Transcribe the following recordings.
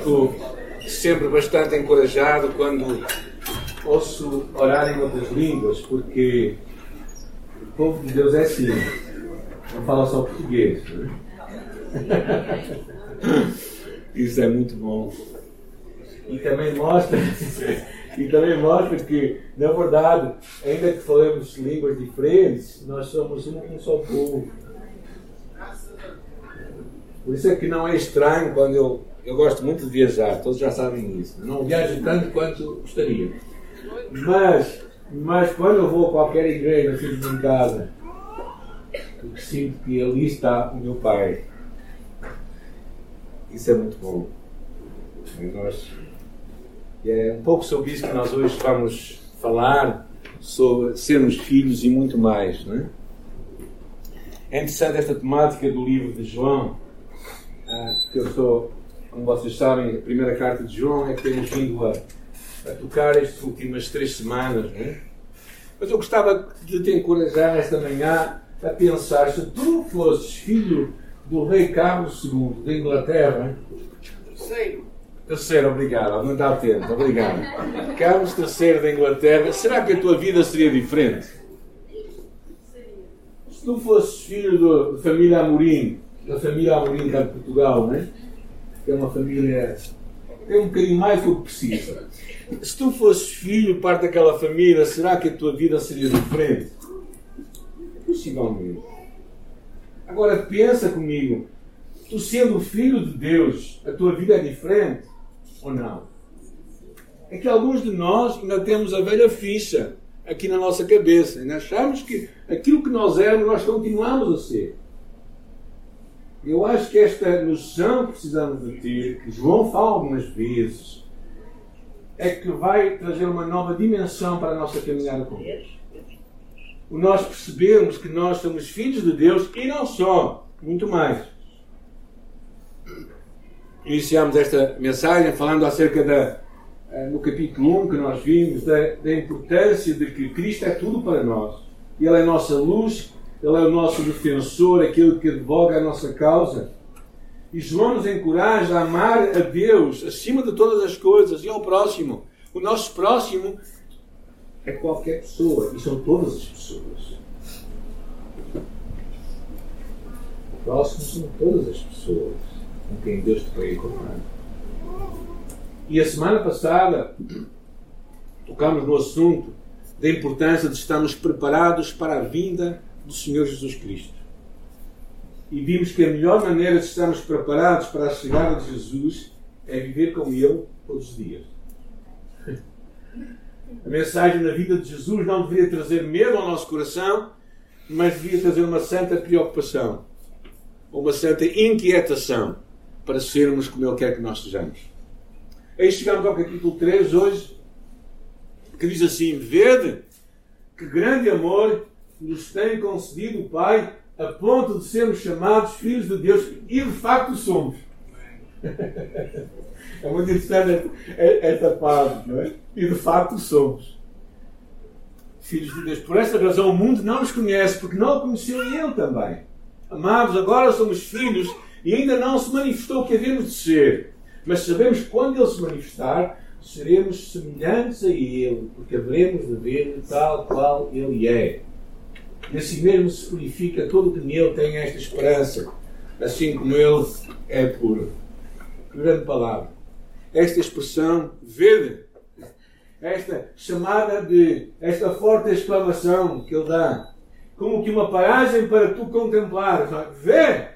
fico sempre bastante encorajado quando ouço orar em outras línguas, porque o povo de Deus é assim, não fala só português. Né? Isso é muito bom. E também mostra, e também mostra que, na verdade, ainda que falemos línguas diferentes, nós somos um, um só povo. Por isso é que não é estranho quando eu, eu gosto muito de viajar, todos já sabem isso. Não viajo tanto quanto gostaria. Mas, mas quando eu vou a qualquer igreja, fico em casa, eu sinto que ali está o meu Pai. Isso é muito bom. E é um pouco sobre isso que nós hoje vamos falar, sobre sermos filhos e muito mais. Não é? é interessante esta temática do livro de João, ah, que eu sou, como vocês sabem, a primeira carta de João é que temos vindo a, a tocar estas últimas três semanas. Não é? Mas eu gostava de te encorajar esta manhã a pensar: se tu fosses filho do rei Carlos II da Inglaterra. Terceiro. Terceiro, obrigado. Não está atento, obrigado. Carlos III da Inglaterra, será que a tua vida seria diferente? Se tu fosses filho da família Amorim, da família Amorim de Portugal, né? Que é uma família tem um bocadinho mais do que precisa. Se tu fosses filho, parte daquela família, será que a tua vida seria diferente? Possivelmente. Agora pensa comigo, tu sendo filho de Deus, a tua vida é diferente ou não? É que alguns de nós ainda temos a velha ficha aqui na nossa cabeça. Ainda achamos que aquilo que nós éramos, nós continuamos a ser. Eu acho que esta noção que precisamos ter, que João fala algumas vezes, é que vai trazer uma nova dimensão para a nossa caminhada com Deus o nós percebermos que nós somos filhos de Deus e não só, muito mais. Iniciamos esta mensagem falando acerca da, eh, no capítulo 1 que nós vimos, da, da importância de que Cristo é tudo para nós. Ele é a nossa luz, Ele é o nosso defensor, aquele que advoga a nossa causa. E João nos encoraja a amar a Deus acima de todas as coisas e ao próximo. O nosso próximo é qualquer pessoa, e são todas as pessoas. O próximo são todas as pessoas com quem Deus te vai encontrar. E a semana passada tocámos no assunto da importância de estarmos preparados para a vinda do Senhor Jesus Cristo. E vimos que a melhor maneira de estarmos preparados para a chegada de Jesus é viver com Ele todos os dias. A mensagem da vida de Jesus não deveria trazer medo ao nosso coração, mas deveria trazer uma santa preocupação, uma santa inquietação para sermos como Ele quer que nós sejamos. Aí chegamos ao capítulo 3 hoje, que diz assim: Vede que grande amor nos tem concedido o Pai, a ponto de sermos chamados filhos de Deus, e de facto somos. É muito interessante esta parte, não é? E de facto somos filhos de Deus. Por esta razão o mundo não nos conhece, porque não o conheceu e ele também. Amados, agora somos filhos e ainda não se manifestou o que havemos de ser. Mas sabemos que quando ele se manifestar, seremos semelhantes a ele, porque haveremos de ver tal qual ele é. E assim mesmo se purifica todo que nele tem esta esperança, assim como ele é puro. Grande palavra esta expressão, vede, esta chamada de, esta forte exclamação que ele dá, como que uma paragem para tu contemplares. Vê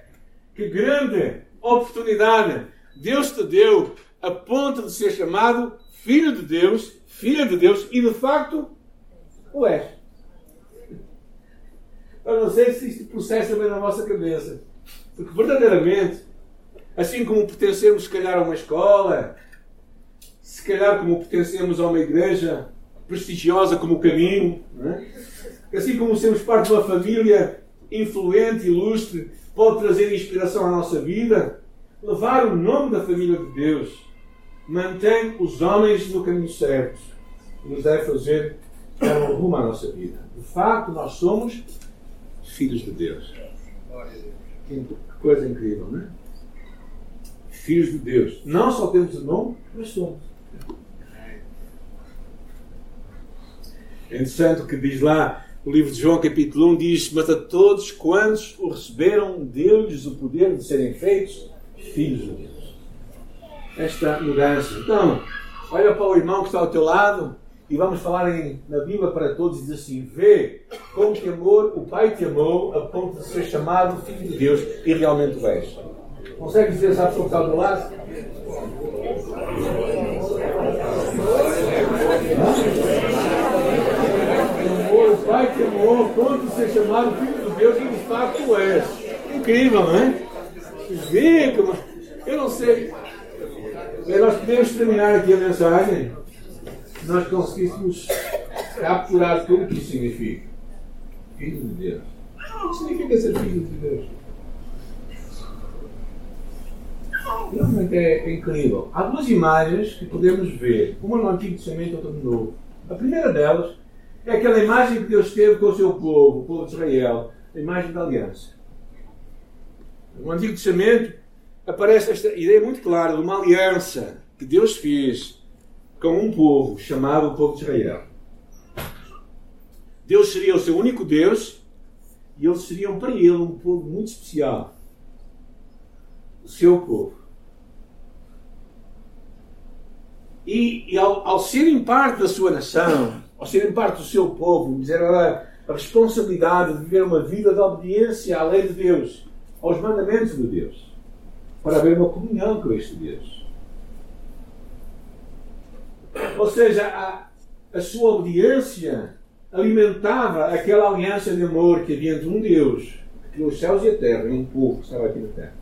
que grande oportunidade Deus te deu a ponto de ser chamado filho de Deus, filha de Deus, e de facto o és. Eu não sei se isto processa bem na vossa cabeça. Porque verdadeiramente, assim como pertencemos, se calhar, a uma escola, se calhar como pertencemos a uma igreja prestigiosa como o Caminho, é? assim como sermos parte de uma família influente, ilustre, pode trazer inspiração à nossa vida, levar o nome da família de Deus mantém os homens no caminho certo nos deve fazer dar um rumo à nossa vida. De facto, nós somos filhos de Deus. Que coisa incrível, não é? filhos de Deus. Não só temos o nome, mas somos. É interessante o que diz lá o livro de João, capítulo 1, diz: Mas a todos quantos o receberam, deu-lhes o poder de serem feitos filhos de Deus. Esta mudança. Então, olha para o irmão que está ao teu lado e vamos falar em, na Bíblia para todos diz assim: Vê com que amor o Pai te amou a ponto de ser chamado Filho de Deus e realmente o és. Consegue dizer essa pessoa que está teu lado? Amor, o Pai te amou a ponto de ser chamado Filho de Deus e de facto és. Incrível, não é? Vê como. Eu não sei. Nós podemos terminar aqui a mensagem se nós conseguíssemos capturar tudo o que isso significa. Filho de Deus. O que significa ser filho de Deus? Realmente é, é incrível. Há duas imagens que podemos ver, uma no Antigo Testamento outra no Novo. A primeira delas é aquela imagem que Deus teve com o seu povo, o povo de Israel, a imagem da aliança. No Antigo Testamento aparece esta ideia muito clara de uma aliança que Deus fez com um povo chamado o povo de Israel. Deus seria o seu único Deus e eles seriam para ele um povo muito especial. O seu povo. E, e ao, ao, serem parte da sua nação, ao serem parte do seu povo, dizer a responsabilidade de viver uma vida de obediência à lei de Deus, aos mandamentos de Deus, para haver uma comunhão com este Deus. Ou seja, a, a sua obediência alimentava aquela aliança de amor que havia entre um Deus, que os céus e a terra, e um povo que estava aqui na terra.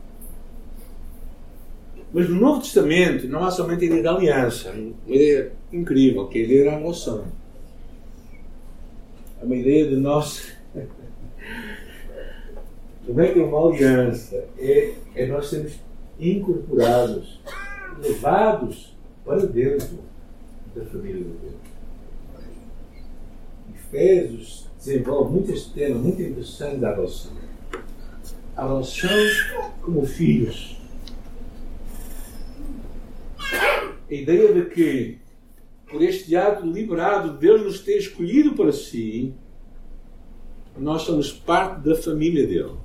Mas no Novo Testamento não há somente a ideia da aliança, uma ideia incrível, que é a ideia da adoção. É uma ideia de nós. Não é que é uma aliança, é, é nós sermos incorporados, levados para dentro da família de Deus. Efésios desenvolve muito este tema, muito interessante da adoção. A adoção como filhos. A ideia de que, por este ato liberado, Deus nos tem escolhido para si, nós somos parte da família dele.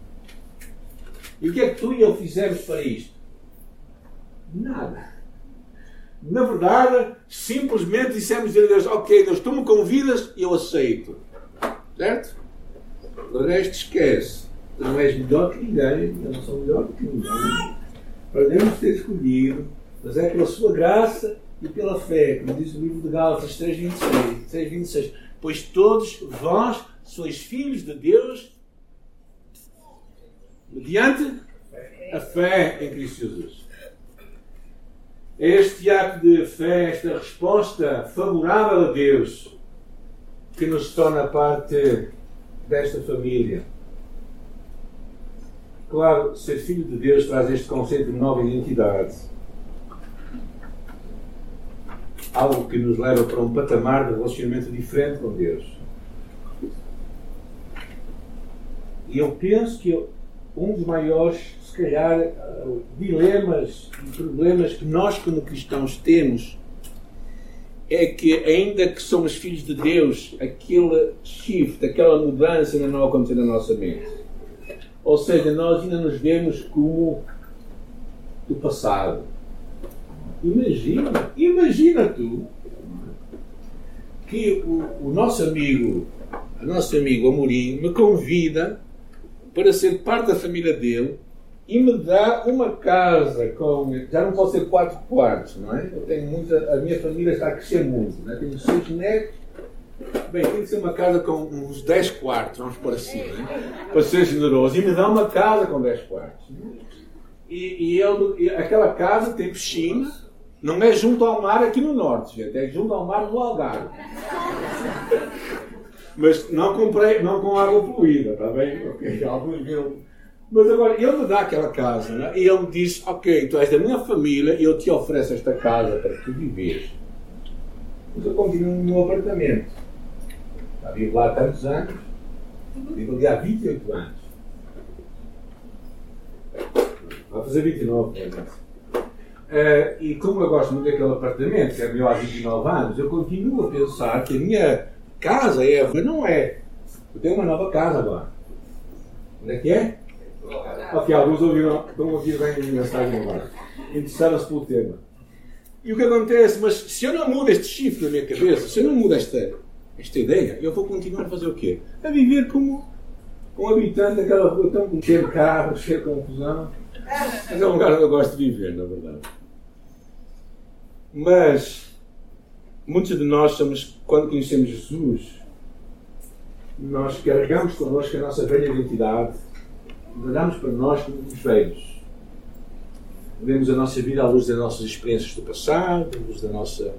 E o que é que tu e eu fizemos para isto? Nada. Na verdade, simplesmente dissemos a Deus: Ok, Deus, tu me convidas e eu aceito. Certo? O resto esquece. Não és melhor que ninguém, não sou melhor que ninguém. Podemos ter escolhido, mas é pela sua graça e pela fé, como diz o livro de Gálatas 3,26. 3, pois todos vós sois filhos de Deus mediante a fé em Cristo Jesus. Este ato de fé, esta resposta favorável a Deus, que nos torna parte desta família. Claro, ser filho de Deus traz este conceito de nova identidade. Algo que nos leva para um patamar de relacionamento diferente com Deus. E eu penso que um dos maiores calhar, dilemas e problemas que nós, como cristãos, temos é que, ainda que somos filhos de Deus, aquele shift, aquela mudança ainda não aconteceu na nossa mente. Ou seja, nós ainda nos vemos como do passado. Imagina, imagina tu que o, o nosso amigo, o nosso amigo Amorim, me convida para ser parte da família dele e me dá uma casa com. Já não pode ser quatro quartos, não é? Eu tenho muita. A minha família está a crescer muito, não é? Tenho seis netos. Bem, tem que ser uma casa com uns 10 quartos, vamos por assim, é? para ser generoso. E me dá uma casa com 10 quartos. E, e, e aquela casa tem piscina, não é junto ao mar aqui no norte, gente, é junto ao mar no Algarve. Mas não comprei, não com água poluída, está bem? Okay. Alguns viram mas agora, ele me dá aquela casa né? e ele me diz: Ok, tu és da minha família e eu te ofereço esta casa para tu viveres. Mas eu continuo no meu apartamento. Já vivo lá há tantos anos, vivo ali há 28 anos. Vai fazer 29, é Uh, e como eu gosto muito daquele apartamento, que é meu há 29 anos, eu continuo a pensar que a minha casa é. Mas não é. Eu tenho uma nova casa agora. Onde é que é? Ok, alguns ouviram, a ouvir bem a mensagem agora. Interessaram-se pelo tema. E o que acontece? Mas se eu não mudo este chifre na minha cabeça, se eu não mudo esta, esta ideia, eu vou continuar a fazer o quê? A viver como um habitante daquela rua tão cheio de carros, cheio de confusão. Mas é um lugar onde eu gosto de viver, na verdade. Mas muitos de nós somos, quando conhecemos Jesus, nós carregamos connosco a nossa velha identidade, olhamos para nós como os velhos. Vemos a nossa vida à luz das nossas experiências do passado, à luz da nossa,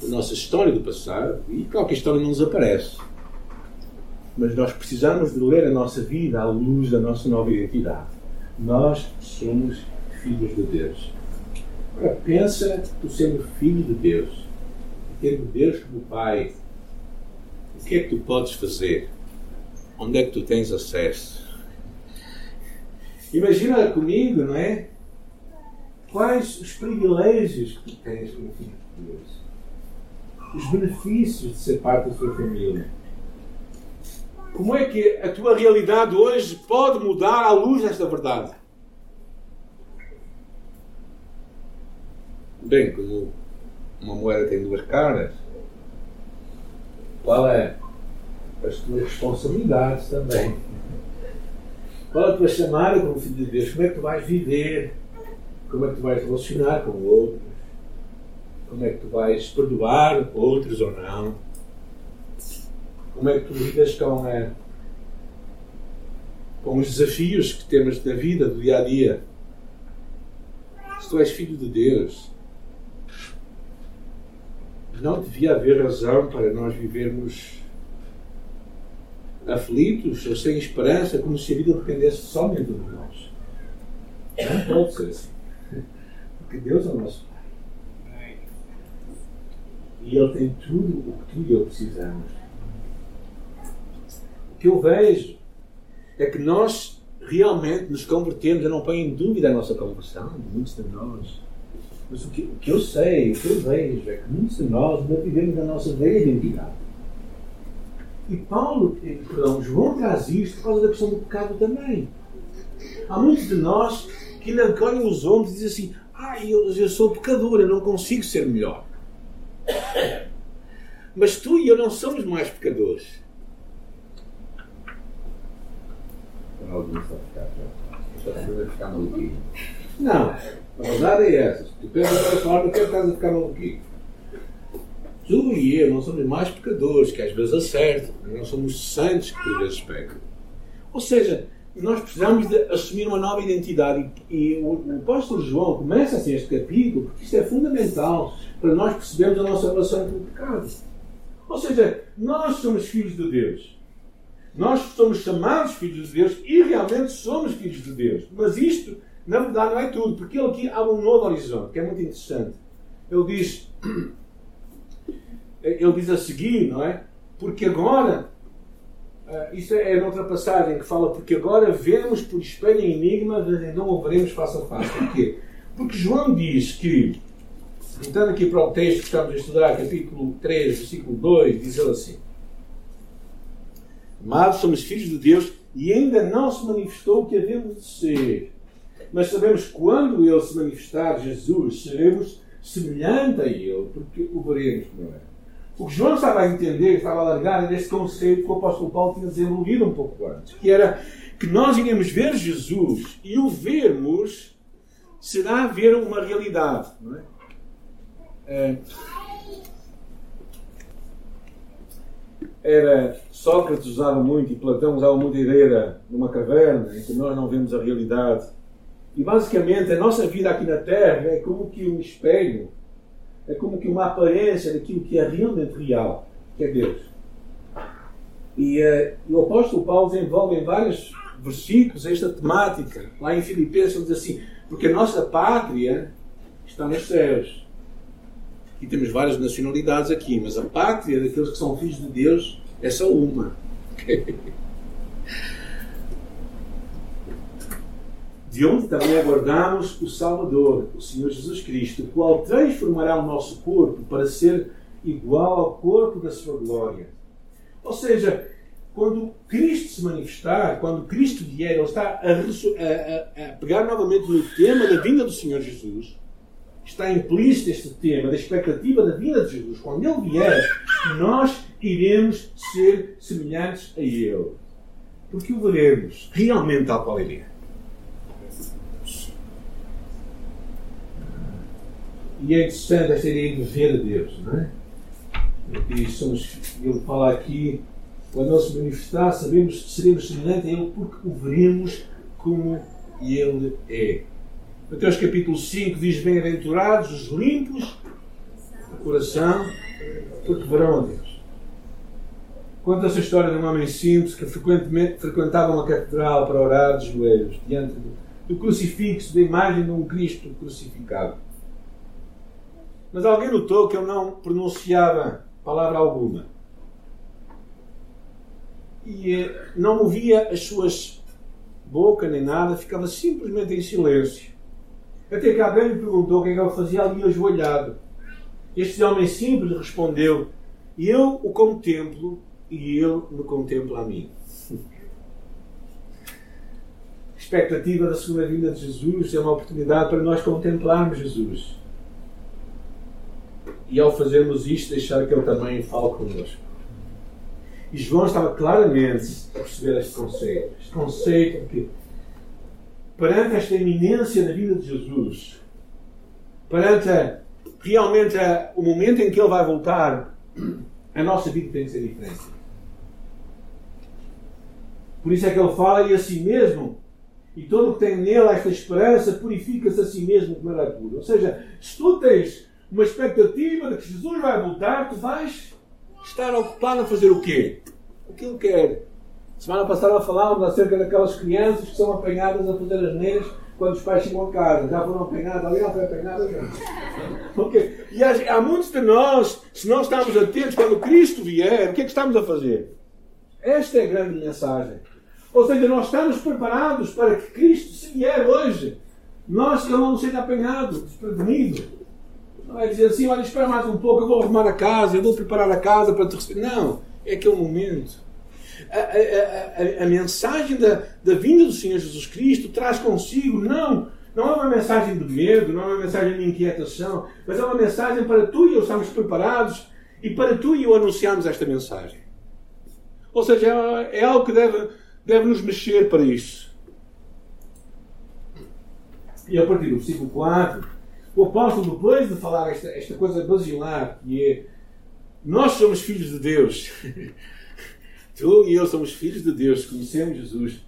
da nossa história do passado, e qualquer história não nos aparece. Mas nós precisamos de ler a nossa vida à luz da nossa nova identidade. Nós somos filhos de Deus. Agora pensa tu sendo filho de Deus, tendo Deus como Pai, o que é que tu podes fazer? Onde é que tu tens acesso? Imagina comigo, não é? Quais os privilégios que tens como filho de Deus? Os benefícios de ser parte da sua família. Como é que a tua realidade hoje pode mudar à luz desta verdade? Bem, como uma moeda tem duas caras, qual é as tuas responsabilidades também? Qual a tua chamada como filho de Deus? Como é que tu vais viver? Como é que tu vais relacionar com outros? Como é que tu vais perdoar outros ou não? Como é que tu lidas com, é, com os desafios que temos na vida, do dia a dia? Se tu és filho de Deus, não devia haver razão para nós vivermos aflitos ou sem esperança, como se a vida dependesse somente de nós. Não pode ser assim. Porque Deus é o nosso Pai. E Ele tem tudo o que tu e eu precisamos. O que eu vejo é que nós realmente nos convertemos, eu não ponho em dúvida a nossa conversão, muitos de nós. Mas o que, o que eu sei, o que eu vejo, é que muitos de nós ainda vivemos a nossa velha identidade. E Paulo, perdão, João traz isto por causa da questão do pecado também. Há muitos de nós que ainda olham os ombros e dizem assim: Ah, eu, eu sou pecador, eu não consigo ser melhor. Mas tu e eu não somos mais pecadores. Não, a verdade é essa. Tu pensas para falar do que é caso de ficar maluquinho. Tu e eu não somos mais pecadores, que às vezes acertam, não somos santos que por vezes pecam. Ou seja, nós precisamos de assumir uma nova identidade e, o, o apóstolo João começa assim este capítulo porque isto é fundamental para nós percebermos a nossa relação com o pecado. Ou seja, nós somos filhos de Deus. Nós somos chamados filhos de Deus e realmente somos filhos de Deus. Mas isto, na verdade, não é tudo, porque ele aqui abre um novo horizonte, que é muito interessante. Ele diz ele diz a seguir, não é? Porque agora, uh, isso é noutra passagem que fala, porque agora vemos por espelho em enigma, mas não o veremos face a face. Porquê? Porque João diz que, voltando aqui para o texto que estamos a estudar, capítulo 3, versículo 2, diz ele assim: Amados, somos filhos de Deus e ainda não se manifestou o que havemos de ser. Mas sabemos quando ele se manifestar, Jesus, seremos semelhante a ele, porque o veremos como é. O que estava a entender, estava largar, era esse conceito que o apóstolo Paulo tinha desenvolvido um pouco antes, que era que nós iremos ver Jesus e o vermos será ver uma realidade. Não é? é era Sócrates usava muito e Platão usava muito a ideia de uma caverna em que nós não vemos a realidade. E basicamente a nossa vida aqui na Terra é como que um espelho é como que uma aparência daquilo que é realmente real, que é Deus. E, uh, o apóstolo Paulo desenvolve em vários versículos esta temática. Lá em Filipenses ele diz assim: porque a nossa pátria está nos céus. E temos várias nacionalidades aqui, mas a pátria daqueles que são filhos de Deus é só uma. de onde também aguardamos o Salvador, o Senhor Jesus Cristo, o qual transformará o nosso corpo para ser igual ao corpo da sua glória. Ou seja, quando Cristo se manifestar, quando Cristo vier, ele está a, a, a, pegar novamente no tema da vinda do Senhor Jesus. Está implícito este tema da expectativa da vinda de Jesus. Quando ele vier, nós iremos ser semelhantes a ele. Porque o veremos realmente tal qual ele é. E é interessante esta ideia de ver a Deus, não é? E somos, ele fala aqui, quando ele se manifestar, sabemos, seremos semelhantes a ele porque o veremos como ele é. Mateus capítulo 5 diz: Bem-aventurados os limpos de coração, porque verão a Deus. Conta essa história de um homem simples que frequentemente frequentava uma catedral para orar de joelhos diante do crucifixo, da imagem de um Cristo crucificado. Mas alguém notou que ele não pronunciava palavra alguma. E eh, não movia as suas boca nem nada, ficava simplesmente em silêncio. Até que alguém lhe perguntou o que é que ele fazia ali ajoelhado. Este homem simples respondeu: Eu o contemplo e ele me contempla a mim. A expectativa da segunda vinda de Jesus é uma oportunidade para nós contemplarmos Jesus e ao fazermos isto, deixar que Ele também fale connosco. E João estava claramente a perceber este conceito. Este conceito de que, perante esta iminência da vida de Jesus, perante a, realmente a, o momento em que Ele vai voltar, a nossa vida tem que ser diferente. Por isso é que Ele fala e a si mesmo e todo o que tem nele esta esperança purifica-se a si mesmo como ele é. Ou seja, se tu tens uma expectativa de que Jesus vai voltar, tu vais estar ocupado a fazer o quê? O que quer. Semana passada falávamos acerca daquelas crianças que são apanhadas a fazer as neiras quando os pais chegam a casa. Já foram apanhadas, ali não foi apanhada. Okay. E há, há muitos de nós, se não estamos atentos, quando Cristo vier, o que é que estamos a fazer? Esta é a grande mensagem. Ou seja, nós estamos preparados para que Cristo, se vier hoje, nós, Ele não seja apanhado, desprevenido. Não é dizer assim, olha, espera mais um pouco, eu vou arrumar a casa, eu vou preparar a casa para te receber. Não, é aquele momento. A, a, a, a, mensagem da, da vinda do Senhor Jesus Cristo traz consigo, não, não é uma mensagem de medo, não é uma mensagem de inquietação, mas é uma mensagem para tu e eu estarmos preparados e para tu e eu anunciarmos esta mensagem. Ou seja, é, é algo que deve, deve nos mexer para isso. E a partir do versículo 4, o apóstolo, depois de falar esta, esta coisa basilar, que é nós somos filhos de Deus, tu e eu somos filhos de Deus, conhecemos Jesus.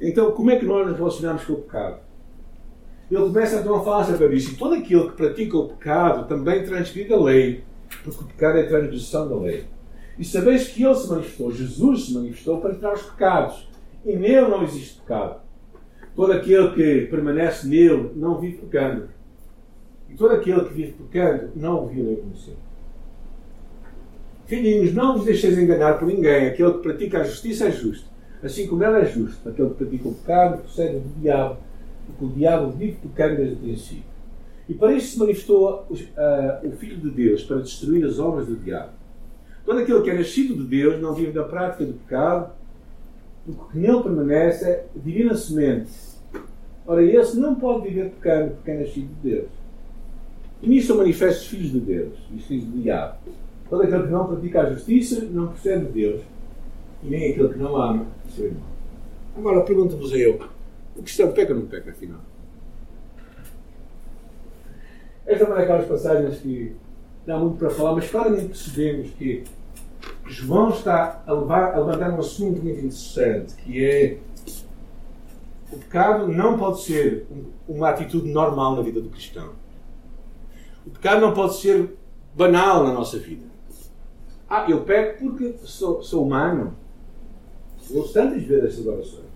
Então, como é que nós nos relacionamos com o pecado? Ele começa então a falar sobre isso. E todo aquele que pratica o pecado também transgride a lei, porque o pecado é a transgressão da lei. E sabeis que ele se manifestou, Jesus se manifestou para tirar os pecados. E nele não existe pecado. Todo aquele que permanece nele não vive pecando. E todo aquele que vive pecando não o viu nem conheceu. Filhinhos, não vos deixeis enganar por ninguém. Aquele que pratica a justiça é justo. Assim como ela é justo. Aquele que pratica o pecado procede do diabo. Porque o diabo vive pecando desde o princípio. E para isso se manifestou uh, o Filho de Deus, para destruir as obras do diabo. Todo aquele que é nascido de Deus não vive da prática do pecado, porque nele permanece a divina semente. Ora, esse não pode viver pecando porque é nascido de Deus. E nisto são manifestos filhos de Deus e filhos do diabo. Todo aquele que não pratica a justiça não procede de Deus, e nem aquele que não ama o seu irmão. Agora pergunto-vos a eu: o cristão peca ou não peca, afinal? Esta é uma daquelas passagens que dá muito para falar, mas claramente percebemos que João está a, levar, a levantar um assunto muito interessante, que é o pecado não pode ser uma atitude normal na vida do cristão. O pecado não pode ser banal na nossa vida. Ah, eu peco porque sou, sou humano. Eu tantas vezes estas orações.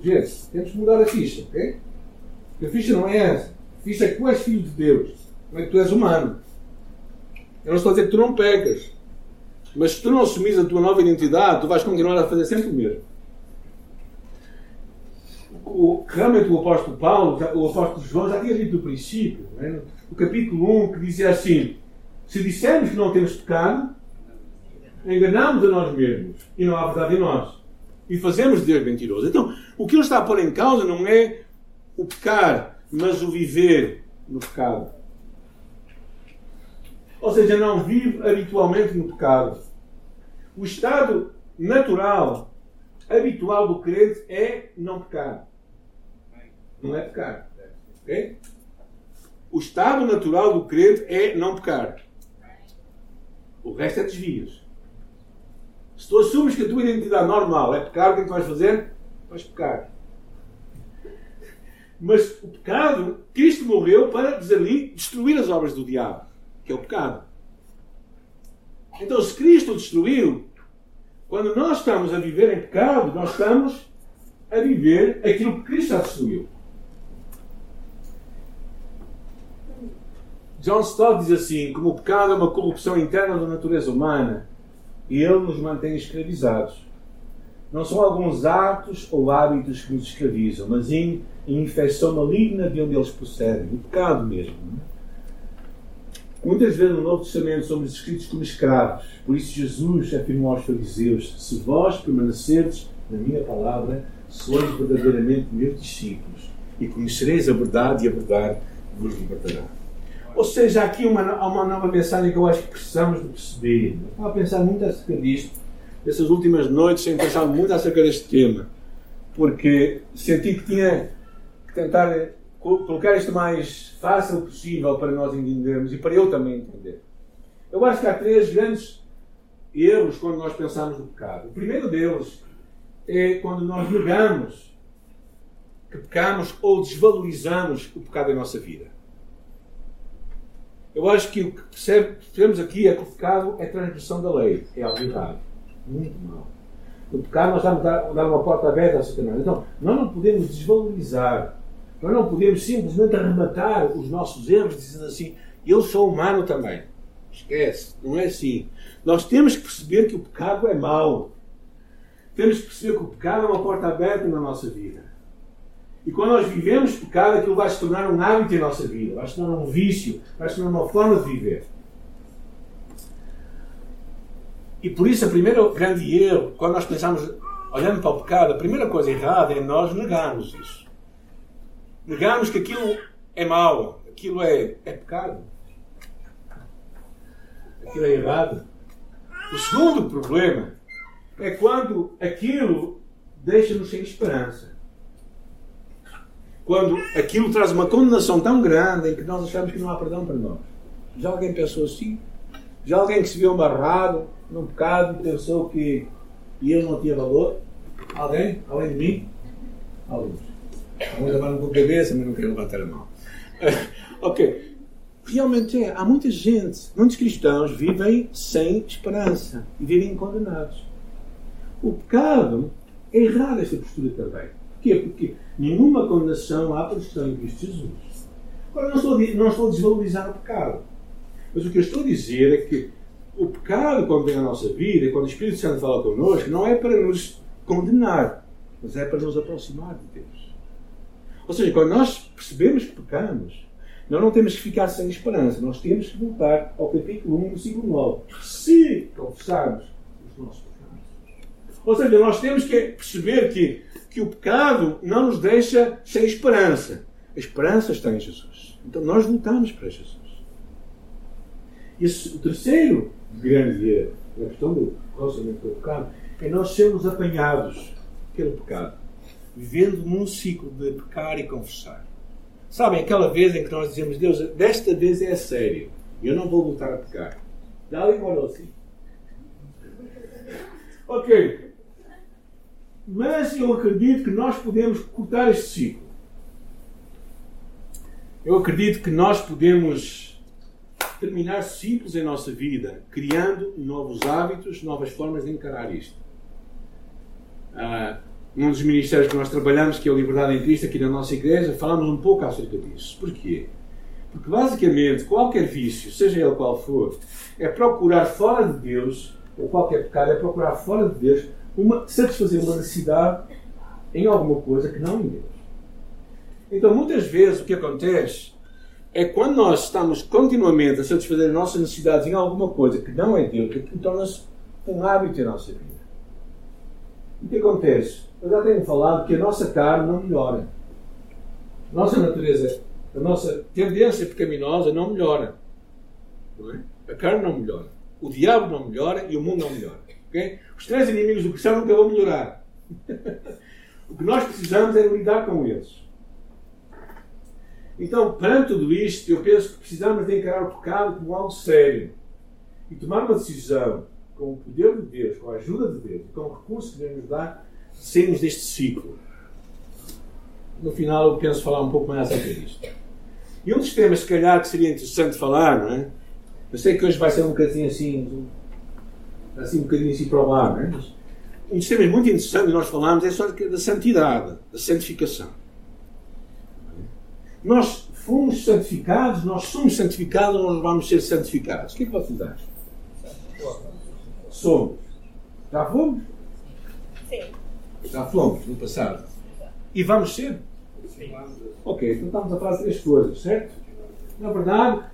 Gente, temos que mudar a ficha, ok? Porque a ficha não é essa. A ficha é que tu és filho de Deus. Não é que tu és humano. Eu não estou a dizer que tu não pecas. Mas se tu não assumis a tua nova identidade, tu vais continuar a fazer sempre o mesmo. o, realmente o apóstolo Paulo, o apóstolo João já tinha dito no princípio, é? No capítulo 1, que dizia assim: se dissermos que não temos pecado, enganamos a nós mesmos e não há verdade em nós. E fazemos Deus mentiroso. Então, o que ele está a pôr em causa não é o pecar, mas o viver no pecado. Ou seja, não vive habitualmente no pecado. O estado natural, habitual do crente é não pecar. Não é pecar. Okay? O estado natural do crente é não pecar. O resto é desvios. Se tu assumes que a tua identidade normal é pecar, o que é que tu vais fazer? Vais pecar. Mas o pecado, Cristo morreu para destruir as obras do diabo, que é o pecado. Então, se Cristo o destruiu, quando nós estamos a viver em pecado, nós estamos a viver aquilo que Cristo já destruiu. John Stott diz assim: como o pecado é uma corrupção interna da natureza humana, e ele nos mantém escravizados. Não são alguns atos ou hábitos que nos escravizam, mas em infecção maligna de onde eles procedem, o pecado mesmo. Muitas vezes no Novo Testamento somos descritos como escravos. Por isso Jesus afirmou aos fariseus: Se vós permanecerdes na minha palavra, sois verdadeiramente meus discípulos, e conhecereis a verdade, e a verdade vos libertará. Ou seja, aqui uma, uma nova mensagem que eu acho que precisamos de perceber. Eu estava a pensar muito acerca disto, essas últimas noites, tenho pensado muito acerca deste tema, porque senti que tinha que tentar colocar isto mais fácil possível para nós entendermos e para eu também entender. Eu acho que há três grandes erros quando nós pensamos no pecado. O primeiro deles é quando nós negamos que pecamos ou desvalorizamos o pecado em nossa vida. Eu acho que o que percebemos aqui é que o pecado é transgressão da lei, é algo errado. Muito mal. O pecado nós estamos a dar uma porta aberta a Satanás. Então, nós não podemos desvalorizar, nós não podemos simplesmente arrematar os nossos erros dizendo assim: eu sou humano também. Esquece, não é assim. Nós temos que perceber que o pecado é mau. Temos que perceber que o pecado é uma porta aberta na nossa vida. E quando nós vivemos pecado, aquilo vai se tornar um hábito em nossa vida, vai se tornar um vício, vai se tornar uma forma de viver. E por isso, a primeira grande erro, quando nós pensamos, olhando para o pecado, a primeira coisa errada é nós negarmos isso. Negarmos que aquilo é mau, aquilo é, é pecado. Aquilo é errado. O segundo problema é quando aquilo deixa-nos sem esperança quando aquilo traz uma condenação tão grande em que nós achamos que não há perdão para nós. Já alguém pensou assim? Já alguém que se viu amarrado num pecado pensou que ele não tinha valor? Alguém? Além de mim? Alguns. Alguns levaram com a cabeça, mas não queriam levantar a mão. ok. Realmente é. Há muita gente, muitos cristãos vivem sem esperança e vivem condenados. O pecado é errado esta postura também. Porquê? Porque nenhuma condenação há para os que estão Cristo Jesus. Agora, não estou, não estou a desvalorizar o pecado. Mas o que eu estou a dizer é que o pecado, quando vem à nossa vida, quando o Espírito Santo fala connosco, não é para nos condenar, mas é para nos aproximar de Deus. Ou seja, quando nós percebemos que pecamos, nós não temos que ficar sem esperança, nós temos que voltar ao capítulo 1, versículo 9. Se confessarmos os nossos pecados. Ou seja, nós temos que perceber que que o pecado não nos deixa sem esperança. A esperança está em Jesus. Então nós voltamos para Jesus. E o terceiro grande erro na questão do relacionamento com o pecado é nós sermos apanhados pelo pecado, vivendo num ciclo de pecar e confessar. Sabem, aquela vez em que nós dizemos, Deus, desta vez é sério, eu não vou voltar a pecar. Dá ali uma assim. Ok, mas eu acredito que nós podemos cortar este ciclo. Eu acredito que nós podemos terminar ciclos em nossa vida, criando novos hábitos, novas formas de encarar isto. Ah, num dos ministérios que nós trabalhamos, que é a Liberdade em Cristo, aqui na nossa igreja, falamos um pouco acerca disso. Porquê? Porque basicamente qualquer vício, seja ele qual for, é procurar fora de Deus, ou qualquer pecado, é procurar fora de Deus uma, satisfazer uma necessidade em alguma coisa que não em Deus. Então, muitas vezes, o que acontece é quando nós estamos continuamente a satisfazer as nossas necessidades em alguma coisa que não é Deus, que torna-se um hábito em nossa vida. O que acontece? Eu já tenho falado que a nossa carne não melhora. A nossa natureza, a nossa tendência pecaminosa não melhora. Não é? A carne não melhora. O diabo não melhora e o mundo não melhora. Okay? Os três inimigos do cristão nunca vão melhorar. o que nós precisamos é lidar com eles. Então, perante tudo isto, eu penso que precisamos de encarar o pecado como algo sério e tomar uma decisão com o poder de Deus, com a ajuda de Deus, com o recurso que Deus nos dá, de sairmos deste ciclo. No final, eu penso falar um pouco mais acerca disto. E um dos temas, se calhar, que seria interessante falar, não é? Eu sei que hoje vai ser um bocadinho assim, assim um bocadinho assim para o ar, não é? Mas um dos temas muito interessantes que nós falamos é só da santidade, da santificação. Nós fomos santificados, nós somos santificados, nós vamos ser santificados. O que é que vocês acham? Somos. Já fomos? Sim. Já fomos no passado. E vamos ser? Sim. Ok, então estamos a falar de três coisas, certo? Na verdade,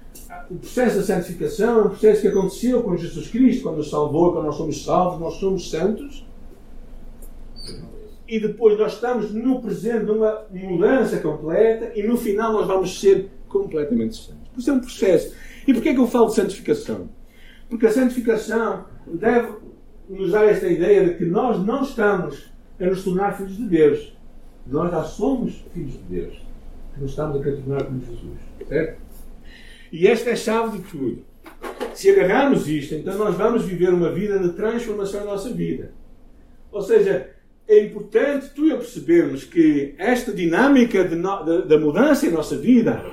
o processo da santificação é um processo que aconteceu com Jesus Cristo, quando nos salvou, quando nós somos salvos, nós somos santos e depois nós estamos no presente numa mudança completa e no final nós vamos ser completamente santos. Por isso é um processo. E porquê é que eu falo de santificação? Porque a santificação deve nos dar esta ideia de que nós não estamos a nos tornar filhos de Deus. Nós já somos filhos de Deus. Nos estamos a tornar como Jesus. Certo? E esta é a chave de tudo. Se agarrarmos isto, então nós vamos viver uma vida de transformação na nossa vida. Ou seja, é importante tu e eu percebermos que esta dinâmica da mudança em nossa vida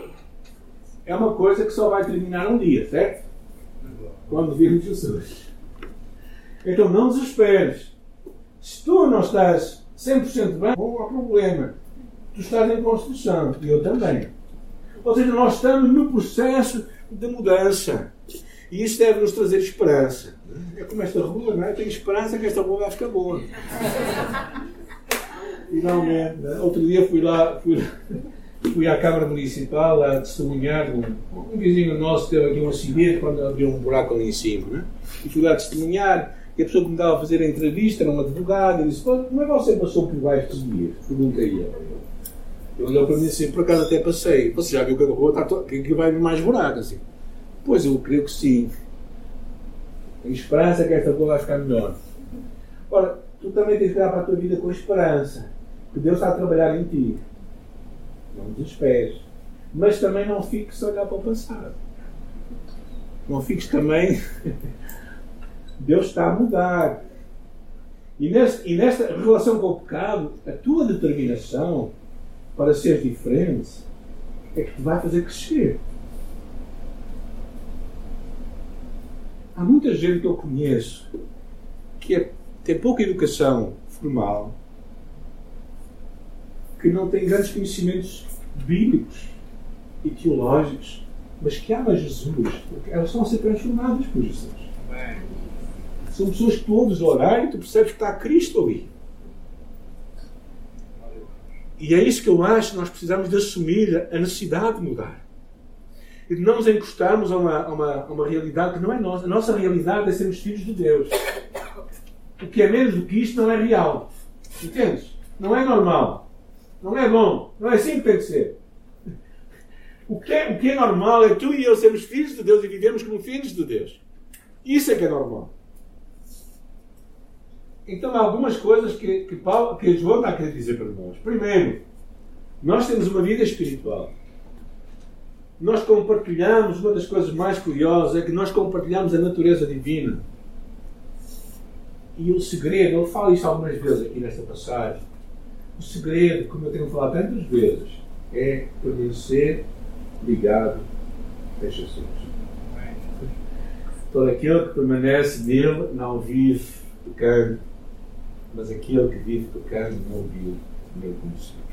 é uma coisa que só vai terminar um dia, certo? Quando virmos Jesus. Então não desesperes. Se tu não estás 100% bem, não há problema. Tu estás em construção e eu também. Ou seja, nós estamos no processo de mudança. E isso deve nos trazer esperança. É como esta rua, não é? Tenho esperança que esta rua vai ficar boa. Finalmente. Né? Outro dia fui lá, fui, fui à Câmara Municipal a testemunhar um, um vizinho nosso teve aqui um acidente quando havia um buraco ali em cima. Né? E fui lá testemunhar. E a pessoa que me dava a fazer a entrevista era um advogado e disse: Como é que você passou por baixo dos dias? Perguntei eu. Ele olhou para mim disse: Por acaso até passei. Você já viu que a rua está to... que vai mais buraco assim? Pois eu creio que sim. Esperança que esta rua vai ficar melhor. Ora, tu também tens que olhar para a tua vida com esperança. Que Deus está a trabalhar em ti. Não desesperes. Mas também não fiques a olhar para o passado. Não fiques também. Deus está a mudar. E, neste, e nesta relação com o pecado, a tua determinação para ser diferente é que te vai fazer crescer. Há muita gente que eu conheço que é, tem pouca educação formal, que não tem grandes conhecimentos bíblicos e teológicos, mas que ama Jesus, porque elas estão a ser transformadas por Jesus. São pessoas que tu ouves orar e tu percebes que está Cristo ali. E é isso que eu acho que nós precisamos de assumir a necessidade de mudar e de não nos encostarmos a uma, a, uma, a uma realidade que não é nossa. A nossa realidade é sermos filhos de Deus. O que é menos do que isto não é real. Entendes? Não é normal. Não é bom. Não é assim que tem que ser. O que, é, o que é normal é tu e eu sermos filhos de Deus e vivemos como filhos de Deus. Isso é que é normal. Então há algumas coisas que, que, Paulo, que João está a querer dizer para nós. Primeiro, nós temos uma vida espiritual nós compartilhamos, uma das coisas mais curiosas é que nós compartilhamos a natureza divina. E o segredo, ele fala isso algumas vezes aqui nesta passagem, o segredo, como eu tenho falado tantas vezes, é permanecer ligado a Jesus. Todo aquele que permanece nele não vive pecando, mas aquele que vive pecando não vive meu conhecimento.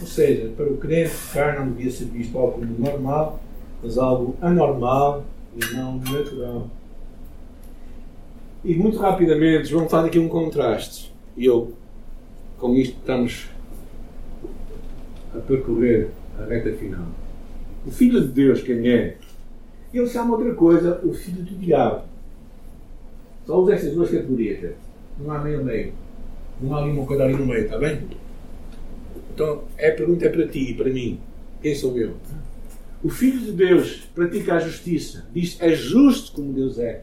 Ou seja, para o crente, pecar não devia ser visto algo como normal, mas algo anormal e não natural. E muito rapidamente, vamos fazer aqui um contraste. E eu com isto estamos a percorrer a reta final. O Filho de Deus, quem é? Ele chama outra coisa o Filho do Diabo. Só usa estas duas categorias. Não há meio meio. Não há ali uma coisa ali no meio, está bem? Então, a pergunta é para ti e para mim. Quem sou eu? O Filho de Deus pratica a justiça. Diz é justo como Deus é.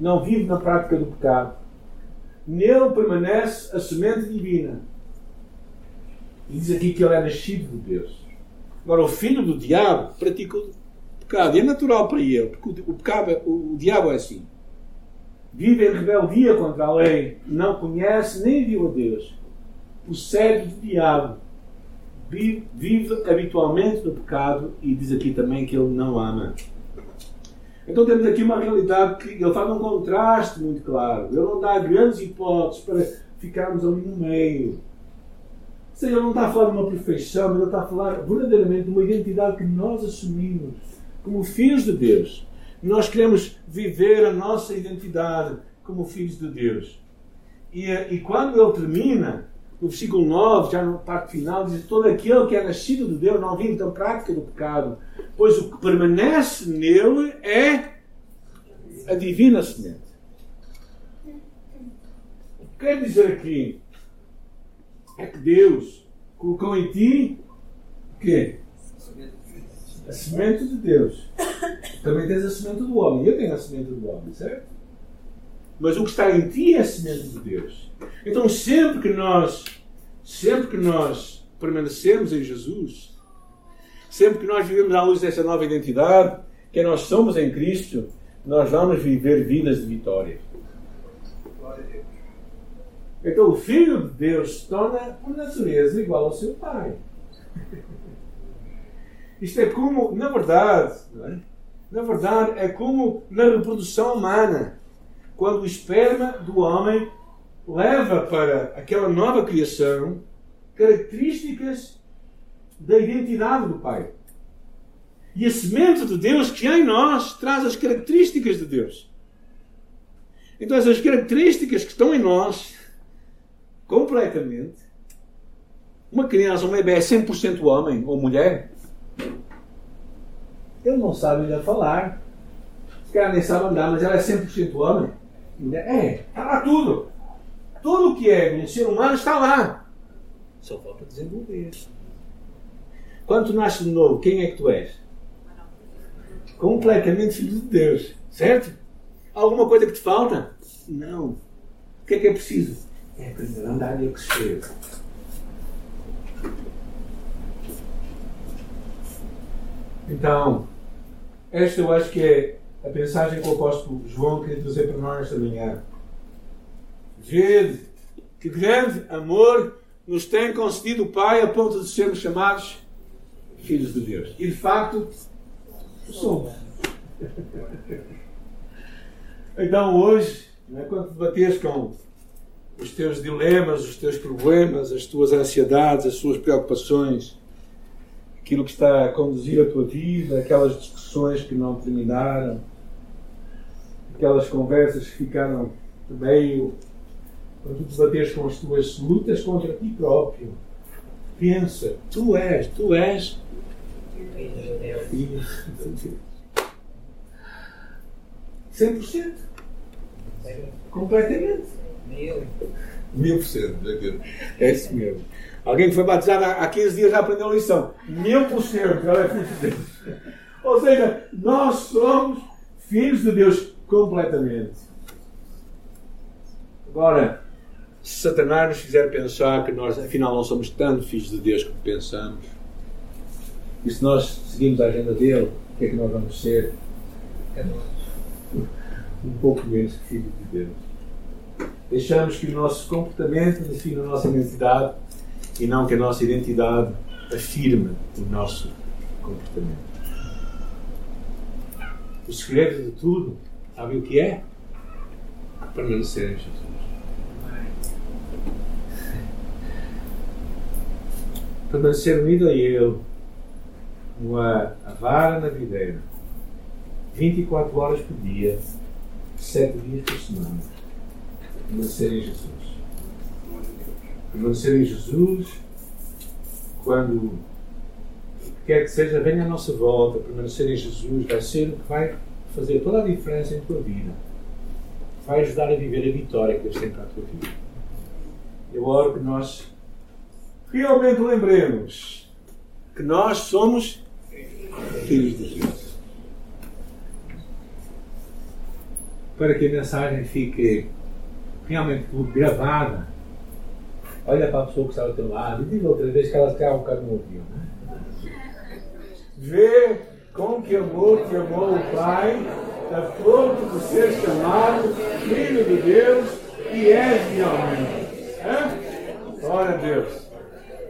Não vive na prática do pecado. Nele permanece a semente divina. E diz aqui que ele é nascido de Deus. Agora, o filho do diabo pratica o pecado. E é natural para ele, porque o, pecado, o, o diabo é assim. Vive em rebeldia contra a lei, não conhece nem viu a Deus. O cérebro do diabo vive, habitualmente no pecado e diz aqui também que ele não ama. Então temos aqui uma realidade que ele faz um contraste muito claro. Ele não dá grandes hipóteses para ficarmos ali no meio. Seja, ele não está a falar de uma perfeição, mas ele está a falar verdadeiramente de uma identidade que nós assumimos como filhos de Deus. Nós queremos viver a nossa identidade como filhos de Deus. E, e quando ele termina, no versículo 9, já na parte final, diz: Todo aquele que é nascido de Deus não vive da prática do pecado, pois o que permanece nele é a divina semente. O que quer dizer aqui é que Deus colocou em ti o quê? A semente de Deus. Também tens a semente do homem. Eu tenho a semente do homem, certo? Mas o que está em ti é a semente de Deus. Então sempre que nós, sempre que nós permanecermos em Jesus, sempre que nós vivemos à luz dessa nova identidade, que nós somos em Cristo, nós vamos viver vidas de vitória. Então o Filho de Deus torna, por natureza, igual ao seu Pai. Isto é como, na verdade, é? na verdade, é como na reprodução humana, quando o esperma do homem leva para aquela nova criação características da identidade do Pai. E a semente de Deus que há em nós traz as características de Deus. Então, essas características que estão em nós completamente. Uma criança, um bebê é 100% homem ou mulher. Ele não sabe ainda falar. Se calhar nem sabe andar, mas ela é 100% homem. É, está lá tudo. Tudo que é um ser humano está lá. Só falta desenvolver. Quando tu nasces de novo, quem é que tu és? Completamente filho de Deus. Certo? Alguma coisa que te falta? Não. O que é que é preciso? é aprender a andar e a crescer. Então, esta eu acho que é a mensagem que o apóstolo João queria trazer para nós esta manhã. Vede que grande amor nos tem concedido o Pai a ponto de sermos chamados filhos de Deus. E de facto, somos. Então hoje, né, quando debates com os teus dilemas, os teus problemas, as tuas ansiedades, as tuas preocupações, aquilo que está a conduzir a tua vida, aquelas discussões que não terminaram, aquelas conversas que ficaram meio. Quando tu debateres com as tuas lutas contra ti próprio, pensa: tu és, tu és. Cem por cento. Completamente. Mil. Mil por cento. É isso mesmo. Alguém que foi batizado há 15 dias já aprendeu a lição. Mil por cento. Ela é filho de Deus. Ou seja, nós somos filhos de Deus completamente. Agora, se Satanás nos fizer pensar que nós afinal não somos tanto filhos de Deus como pensamos, e se nós seguimos a agenda dele, o que é que nós vamos ser? É um pouco menos filhos de Deus. Deixamos que o nosso comportamento defina a nossa identidade e não que a nossa identidade afirme o nosso comportamento. O segredo de tudo, sabe o que é? Permanecer em Jesus. Permanecer unido a Ele, como a, vara na videira, 24 horas por dia, 7 dias por semana nascer em Jesus. Permanecer em Jesus, quando quer que seja, venha à nossa volta, permanecer em Jesus, vai ser o que vai fazer toda a diferença em tua vida. Vai ajudar a viver a vitória que Deus tem para a tua vida. Eu oro que nós realmente lembremos que nós somos filhos de Deus. Para que a mensagem fique realmente gravada, olha para a pessoa que está ao teu lado e diga outra vez que ela está um bocado no ouvido. Né? Vê com que amor te amou o Pai, a ponto de ser chamado Filho de Deus e és realmente. É? Glória a Deus.